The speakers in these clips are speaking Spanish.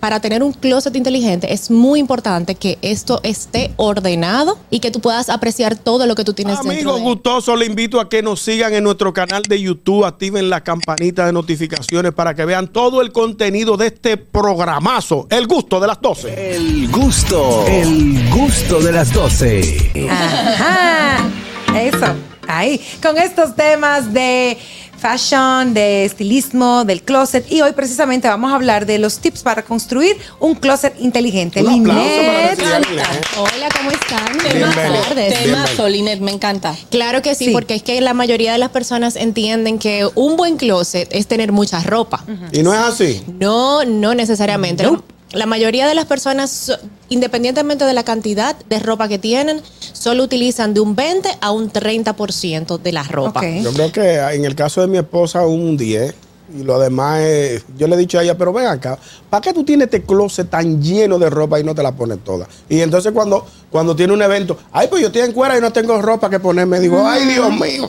para tener un closet inteligente es muy importante que esto esté ordenado y que tú puedas apreciar todo lo que tú tienes dentro Amigos de- gustosos, le invito a que nos sigan en nuestro canal de YouTube, activen la campanita de notificaciones para que vean todo el contenido de este programazo, El Gusto de las 12. El gusto, el gusto de las 12. Ajá. Eso. Ahí. Con estos temas de fashion, de estilismo, del closet. Y hoy precisamente vamos a hablar de los tips para construir un closet inteligente. Un para Linet. Hola, ¿cómo están? Tardes. Temazo, Linet, me encanta. Claro que sí, Sí. porque es que la mayoría de las personas entienden que un buen closet es tener mucha ropa. Y no es así. No, no necesariamente. La- La mayoría de las personas, so- independientemente de la cantidad de ropa que tienen, solo utilizan de un 20 a un 30% de la ropa. Yo creo que en el caso de mi esposa un 10 y lo demás es, yo le he dicho a ella, pero ven acá, ¿para qué tú tienes este closet tan lleno de ropa y no te la pones toda? Y entonces cuando, cuando tiene un evento, ay, pues yo estoy en cuera y no tengo ropa que ponerme, digo, ay, Dios mío.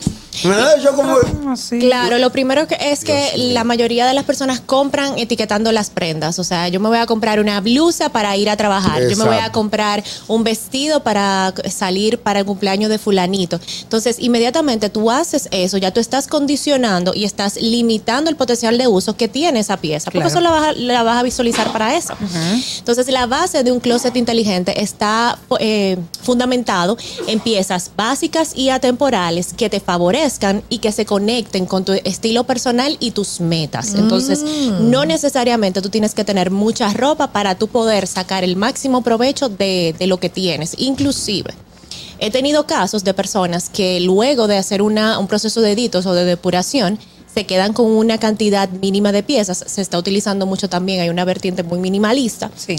Yo como... Ah. Claro, lo primero que es que la mayoría de las personas compran etiquetando las prendas. O sea, yo me voy a comprar una blusa para ir a trabajar. Yo me voy a comprar un vestido para salir para el cumpleaños de fulanito. Entonces, inmediatamente tú haces eso, ya tú estás condicionando y estás limitando el potencial de uso que tiene esa pieza. Porque Claro. eso la vas, a, la vas a visualizar para eso. Entonces, la base de un closet inteligente está eh, fundamentado en piezas básicas y atemporales que te favorezcan y que se conecten con tu estilo personal y tus metas. Entonces, no necesariamente tú tienes que tener mucha ropa para tú poder sacar el máximo provecho de, de lo que tienes. Inclusive, he tenido casos de personas que luego de hacer una, un proceso de editos o de depuración, se quedan con una cantidad mínima de piezas. Se está utilizando mucho también, hay una vertiente muy minimalista. Sí.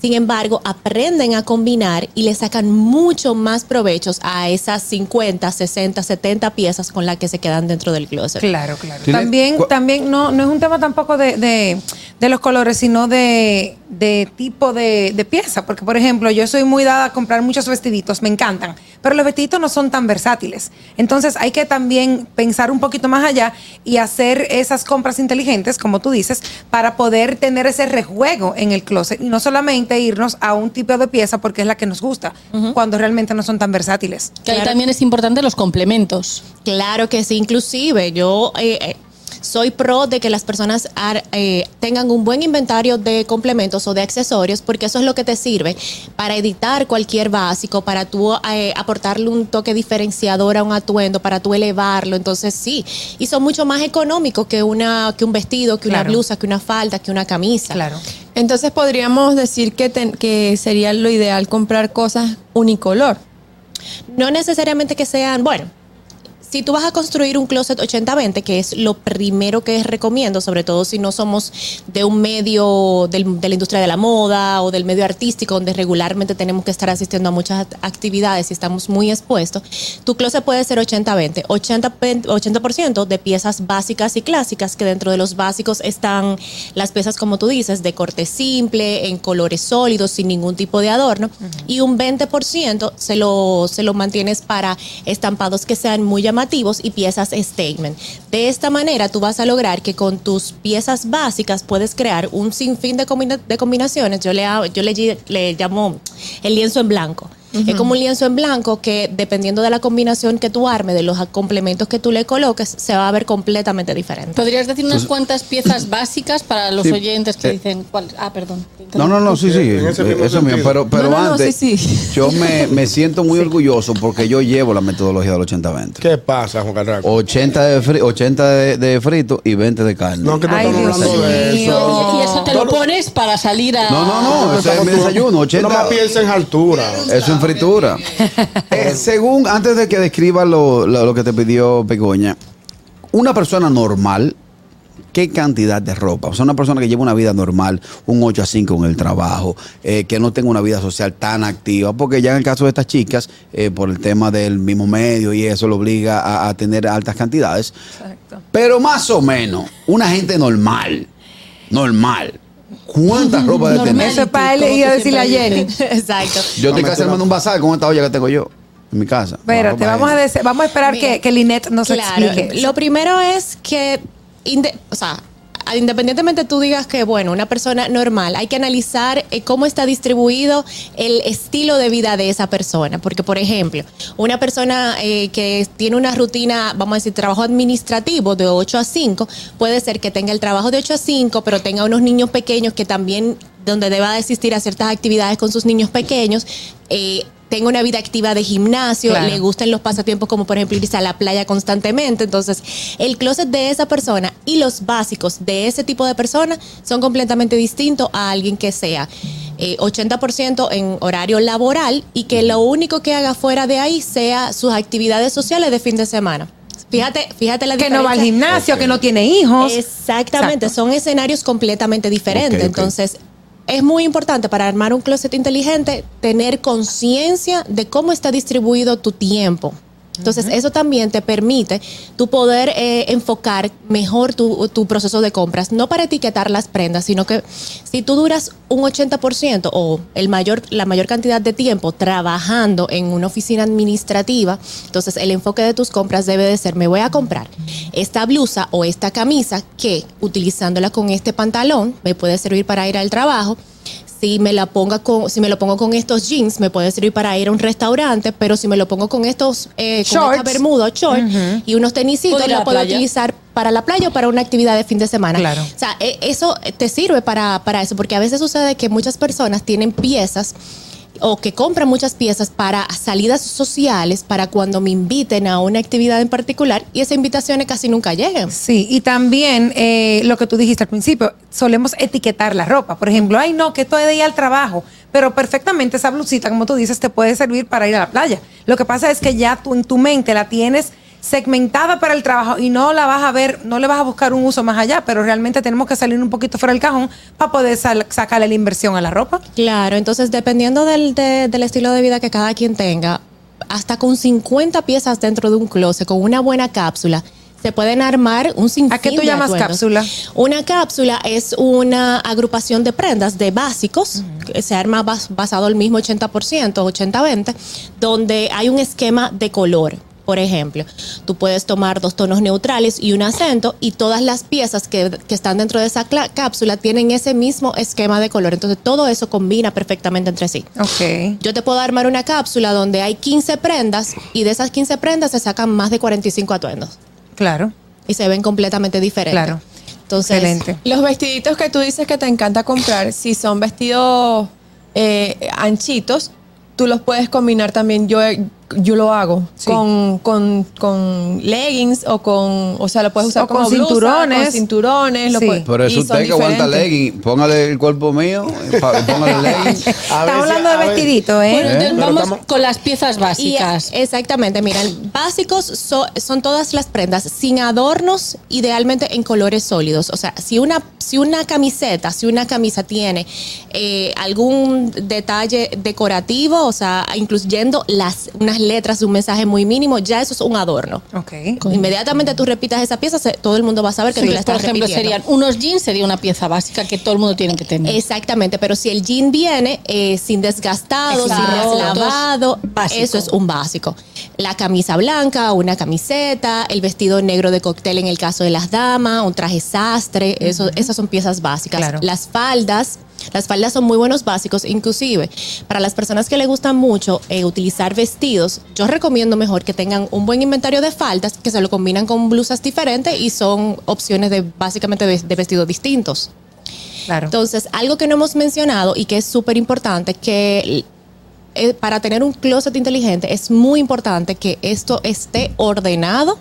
Sin embargo, aprenden a combinar y le sacan mucho más provechos a esas 50, 60, 70 piezas con las que se quedan dentro del closet. Claro, claro. Tiene- También, también no, no es un tema tampoco de, de- de los colores, sino de, de tipo de, de pieza. Porque, por ejemplo, yo soy muy dada a comprar muchos vestiditos, me encantan, pero los vestiditos no son tan versátiles. Entonces hay que también pensar un poquito más allá y hacer esas compras inteligentes, como tú dices, para poder tener ese rejuego en el closet. Y no solamente irnos a un tipo de pieza porque es la que nos gusta, cuando realmente no son tan versátiles. Que ahí Claro. también es importante los complementos. Claro que sí, inclusive yo eh, eh, soy pro de que las personas ar- eh, tengan un buen inventario de complementos o de accesorios porque eso es lo que te sirve para editar cualquier básico, para tú eh, aportarle un toque diferenciador a un atuendo, para tú elevarlo. Entonces sí, y son mucho más económicos que, una, que un vestido, que una Claro. blusa, que una falda, que una camisa. Claro. Entonces podríamos decir que, ten- que sería lo ideal comprar cosas unicolor. No necesariamente que sean, bueno, si tú vas a construir un closet 80-20, que es lo primero que recomiendo, sobre todo si no somos de un medio del- de la industria de la moda o del medio artístico, donde regularmente tenemos que estar asistiendo a muchas act- actividades y estamos muy expuestos, tu closet puede ser 80-20. 80%, 80% de piezas básicas y clásicas, que dentro de los básicos están las piezas, como tú dices, de corte simple, en colores sólidos, sin ningún tipo de adorno, y un 20% se lo, se lo mantienes para estampados que sean muy llamativos y piezas statement. De esta manera tú vas a lograr que con tus piezas básicas puedes crear un sinfín de, combina- de combinaciones. Yo le, yo le, le llamo el lienzo en blanco. Es como un lienzo en blanco que dependiendo de la combinación que tú armes, de los complementos que tú le coloques, se va a ver completamente diferente. ¿Podrías decir unas cuantas piezas básicas para los Sí. oyentes que Eh. dicen cuál? Ah, perdón. No, no, no, sí, sí, mismo eso mío, sentido. pero, pero No, no, no, antes, sí, sí. yo me, me siento muy orgulloso porque yo llevo la metodología del 80-20. ¿Qué pasa, Juan Carraco? 80 de, fri- 80 de, de frito y 20 de carne. No, que no Ay, estamos Dios hablando de mío. eso. Y eso te lo pones para salir a. No, no, no, ese es mi desayuno, Tú 80. nomás piensa en altura. Eso fritura. Eh, según, antes de que describa lo, lo- lo que te pidió Pegoña, una persona normal, ¿qué cantidad de ropa? O sea, una persona que lleva una vida normal, un 8 a 5 en el trabajo, eh, que no tenga una vida social tan activa, porque ya en el caso de estas chicas, eh, por el tema del mismo medio y eso lo obliga a, a tener altas cantidades. Exacto. Pero más o menos, una gente normal, normal, ¿cuánta ropa de tener? Eso es para él ir a decirle a Jenny. Exacto. Yo estoy casi armando un bazar con esta olla que tengo yo en mi casa. Espérate, vamos a, vamos a esperar Mira, que, que Linet nos Claro, explique. Lo primero es que, o sea, independientemente tú digas que, bueno, una persona normal, hay que analizar eh, cómo está distribuido el estilo de vida de esa persona. Porque, por ejemplo, una persona eh, que tiene una rutina, vamos a decir, trabajo administrativo de 8 a 5, puede ser que tenga el trabajo de 8 a 5, pero tenga unos niños pequeños que también, donde deba de asistir a ciertas actividades con sus niños pequeños. Eh, tenga una vida activa de gimnasio, Claro. le gusten los pasatiempos como por ejemplo irse a la playa constantemente. Entonces, el closet de esa persona y los básicos de ese tipo de persona son completamente distintos a alguien que sea eh, 80% en horario laboral y que lo único que haga fuera de ahí sea sus actividades sociales de fin de semana. Fíjate, fíjate la Que diferencia. no va al gimnasio, que no tiene hijos. Exactamente, Exacto. son escenarios completamente diferentes. Entonces, es muy importante para armar un closet inteligente tener conciencia de cómo está distribuido tu tiempo. Entonces, eso también te permite tu poder eh, enfocar mejor tu, proceso de compras, no para etiquetar las prendas, sino que si tú duras un 80% o el mayor, la mayor cantidad de tiempo trabajando en una oficina administrativa, entonces el enfoque de tus compras debe de ser, me voy a comprar esta blusa o esta camisa que utilizándola con este pantalón me puede servir para ir al trabajo. Si me la ponga con, si me lo pongo con estos jeans, me puede servir para ir a un restaurante, pero si me lo pongo con estos, eh, con esta bermuda o short y unos tenisitos, lo la puedo playa. utilizar para la playa o para una actividad de fin de semana. Claro. O sea, e- eso te sirve para, para eso, porque a veces sucede que muchas personas tienen piezas o que compran muchas piezas para salidas sociales, para cuando me inviten a una actividad en particular y esas invitaciones casi nunca llegan. Sí, y también eh, lo que tú dijiste al principio, solemos etiquetar la ropa. Por ejemplo, ay no, que estoy de ir al trabajo, pero perfectamente esa blusita, como tú dices, te puede servir para ir a la playa. Lo que pasa es que ya tú en tu mente la tienes segmentada para el trabajo y no la vas a ver, no le vas a buscar un uso más allá, pero realmente tenemos que salir un poquito fuera del cajón para poder sacarle la inversión a la ropa. Claro, entonces dependiendo del, de- del estilo de vida que cada quien tenga, hasta con 50 piezas dentro de un closet, con una buena cápsula, se pueden armar un sinfín ¿A qué tú llamas cápsula? Una cápsula es una agrupación de prendas de básicos, que se arma bas- basado el mismo 80%, 80-20, donde hay un esquema de color. Por ejemplo, tú puedes tomar dos tonos neutrales y un acento y todas las piezas que, que están dentro de esa cápsula tienen ese mismo esquema de color. Entonces todo eso combina perfectamente entre sí. Ok. Yo te puedo armar una cápsula donde hay 15 prendas y de esas 15 prendas se sacan más de 45 atuendos Claro, y se ven completamente diferentes. claro. Entonces, Excelente. Los vestiditos que tú dices que te encanta comprar, si son vestidos eh, anchitos, tú los puedes combinar también. Yo, yo lo hago Sí. con, con, con leggings o con, o sea, lo puedes usar O con como blusa, cinturones. con cinturones. lo Sí. puedes- Pero es y usted que aguanta diferentes. legging. Póngale el cuerpo mío. Póngale legging. A Estamos hablando de vestidito, ¿eh? Bueno, entonces Pero vamos estamos- con las piezas Y, básicas. exactamente, mira, básicos so- son todas las prendas sin adornos, idealmente en colores sólidos. O sea, si una, si una camiseta, si una camisa tiene eh, algún detalle decorativo, o sea, incluyendo las, unas letras de un mensaje muy mínimo, ya eso es un adorno. Ok. Inmediatamente tú repitas esa pieza, se- todo el mundo va a saber que Sí, tú la por estás ejemplo, repitiendo. serían unos jeans, sería una pieza básica que todo el mundo tiene que tener. Exactamente, pero si el jean viene eh, sin desgastado, sin Exacto. lavado, Básico. eso es un básico. La camisa blanca, una camiseta, el vestido negro de cóctel en el caso de las damas, un traje sastre, eso, esas son piezas básicas. Claro. Las faldas, las faldas son muy buenos básicos, inclusive para las personas que les gustan mucho eh, utilizar vestidos, yo recomiendo mejor que tengan un buen inventario de faldas, que se lo combinan con blusas diferentes y son opciones de básicamente de- de vestidos distintos. Claro. Entonces, algo que no hemos mencionado y que es súper importante, que eh, para tener un closet inteligente es muy importante que esto esté ordenado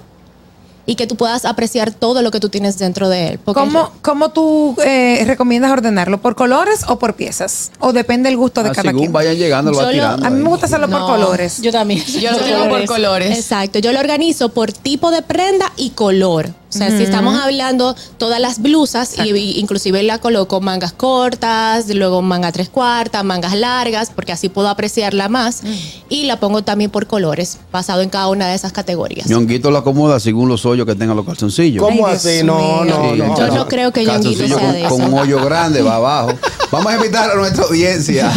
y que tú puedas apreciar todo lo que tú tienes dentro de él. Porque ¿Cómo, cómo tú eh, recomiendas ordenarlo? ¿Por colores o por piezas? ¿O depende del gusto de Ah, cada según quien? vayan llegando, lo va lo-. A mí me gusta hacerlo por colores. Yo también. Yo lo tengo por colores. Exacto, yo lo organizo por tipo de prenda y color. O sea, si estamos hablando todas las blusas, y, y inclusive la coloco mangas cortas, luego manga tres cuartas, mangas largas, porque así puedo apreciarla más. Y la pongo también por colores, basado en cada una de esas categorías. Ñonguito lo acomoda según los hoyos que tengan los calzoncillos. ¿Cómo Ay, así? No, no, no. Yo no creo que Ñonguito sea con, de eso. con un hoyo grande va abajo. Vamos a invitar a nuestra audiencia,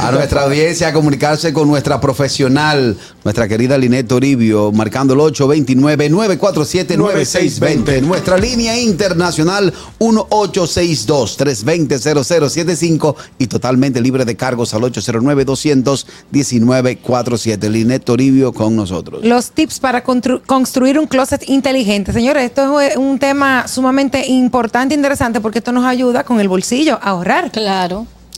a nuestra audiencia a comunicarse con nuestra profesional, nuestra querida Linet Toribio, marcando el 829-947-9620. Nuestra línea internacional 1862-320-0075 y totalmente libre de cargos al 809-219-47. Linet Toribio con nosotros. Los tips para constru- construir un closet inteligente. Señores, esto es un tema sumamente importante e interesante porque esto nos ayuda con el bolsillo a ahorrar Claro.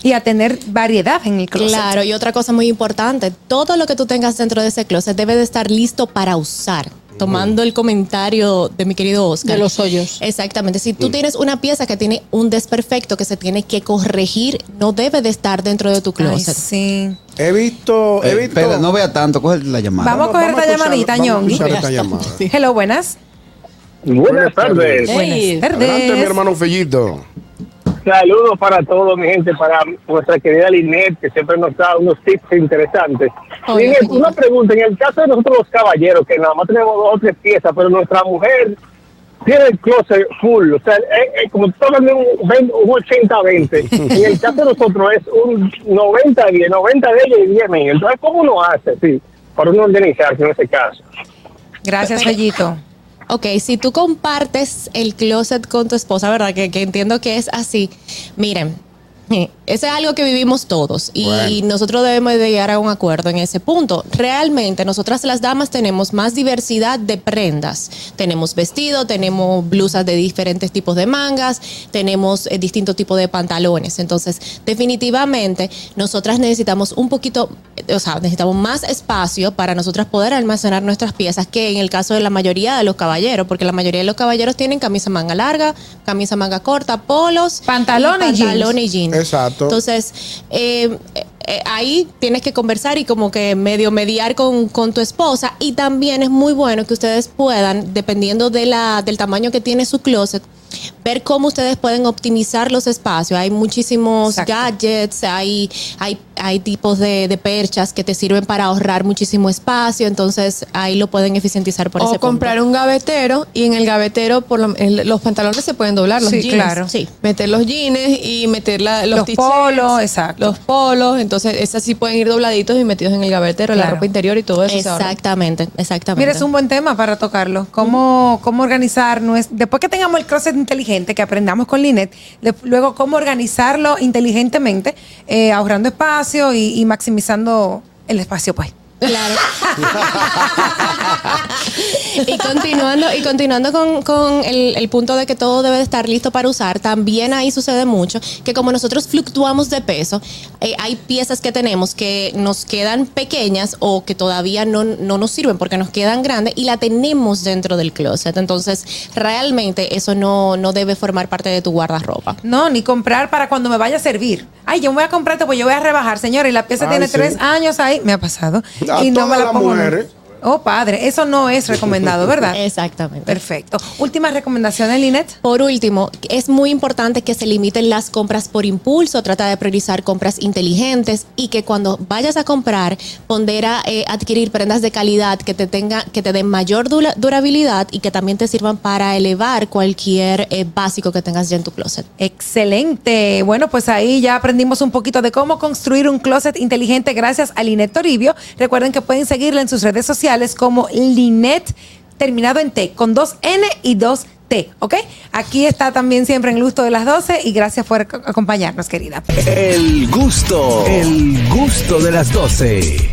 Y a tener variedad en el closet. Claro, y otra cosa muy importante, todo lo que tú tengas dentro de ese closet debe de estar listo para usar. Tomando el comentario de mi querido Oscar. De los hoyos. Exactamente. Si tú tienes una pieza que tiene un desperfecto que se tiene que corregir, no debe de estar dentro de tu Ay, closet. sí. He visto, he Eh, visto. espera, no vea tanto, coge la llamada. Vamos a coger esta escuchar- llamadita, vamos a Ñongui. escuchar esta llamada. Hello, buenas. Buenas tardes. Ey, Buenas tardes. Adelante, mi hermano Fellito. Saludos para todos, mi gente, para nuestra querida Linet, que siempre nos da unos tips interesantes. Linet, una pregunta. En el caso de nosotros los caballeros, que nada más tenemos dos o tres piezas, pero nuestra mujer tiene el closet full. O sea, eh, eh, como tú estás hablando de un, 20 un 80-20. en el caso de nosotros es un 90-10, 90 de ella y 10 mío. Entonces, ¿cómo uno hace? Sí, para uno organizarse en ese caso. Gracias, Fellito. Ok, si tú compartes el closet con tu esposa, ¿verdad? Que, que entiendo que es así. Miren, eso es algo que vivimos todos y Bueno. nosotros debemos de llegar a un acuerdo en ese punto. Realmente, nosotras las damas tenemos más diversidad de prendas. Tenemos vestido, tenemos blusas de diferentes tipos de mangas, tenemos eh, distintos tipos de pantalones. Entonces, definitivamente, nosotras necesitamos un poquito, eh, o sea, necesitamos más espacio para nosotras poder almacenar nuestras piezas que en el caso de la mayoría de los caballeros, porque la mayoría de los caballeros tienen camisa manga larga, camisa manga corta, polos, Pantalones y jeans. pantalones y jeans. Exacto. Entonces, eh, eh, ahí tienes que conversar y como que medio mediar con, con tu esposa. Y también es muy bueno que ustedes puedan, dependiendo de la, del tamaño que tiene su closet, ver cómo ustedes pueden optimizar los espacios. Hay muchísimos Exacto. gadgets, hay, hay, hay tipos de, de perchas que te sirven para ahorrar muchísimo espacio. Entonces, ahí lo pueden eficientizar por ese O punto. comprar un gavetero y en el gavetero por lo- el- los pantalones se pueden doblar, los Sí, jeans. claro. Sí. Meter los jeans y meter la- los, Los polos, exacto. Los polos, entonces esas sí pueden ir dobladitos y metidos en el gavetero, la ropa interior y todo eso. Exactamente, exactamente. Mira, es un buen tema para tocarlo. ¿Cómo, cómo organizar, nues- después que tengamos el closet inteligente, que aprendamos con Linet, de- luego cómo organizarlo inteligentemente, eh, ahorrando espacio y, y maximizando el espacio, pues. Claro. y continuando, y continuando con, con el, el punto de que todo debe de estar listo para usar, también ahí sucede mucho que como nosotros fluctuamos de peso, eh, hay piezas que tenemos que nos quedan pequeñas o que todavía no, no nos sirven porque nos quedan grandes y la tenemos dentro del closet. Entonces, realmente eso no, no debe formar parte de tu guardarropa. No, ni comprar para cuando me vaya a servir. Ay, yo me voy a comprar, pues yo voy a rebajar, señora, y la pieza Ay, tiene sí. tres años ahí, me ha pasado. A y no me la las pongo. Oh, padre, eso no es recomendado, ¿verdad? Exactamente. Perfecto. Últimas recomendaciones, Linet. Por último, es muy importante que se limiten las compras por impulso, trata de priorizar compras inteligentes y que cuando vayas a comprar, pondera eh, adquirir prendas de calidad que te tenga, que te den mayor dura- durabilidad y que también te sirvan para elevar cualquier eh, básico que tengas ya en tu closet. Excelente. Bueno, pues ahí ya aprendimos un poquito de cómo construir un closet inteligente gracias a Linet Toribio. Recuerden que pueden seguirla en sus redes sociales como Linet, terminado en T, con dos N y dos T, ¿ok? Aquí está también siempre en el gusto de las 12 y gracias por ac- acompañarnos, querida. El gusto, el gusto de las 12.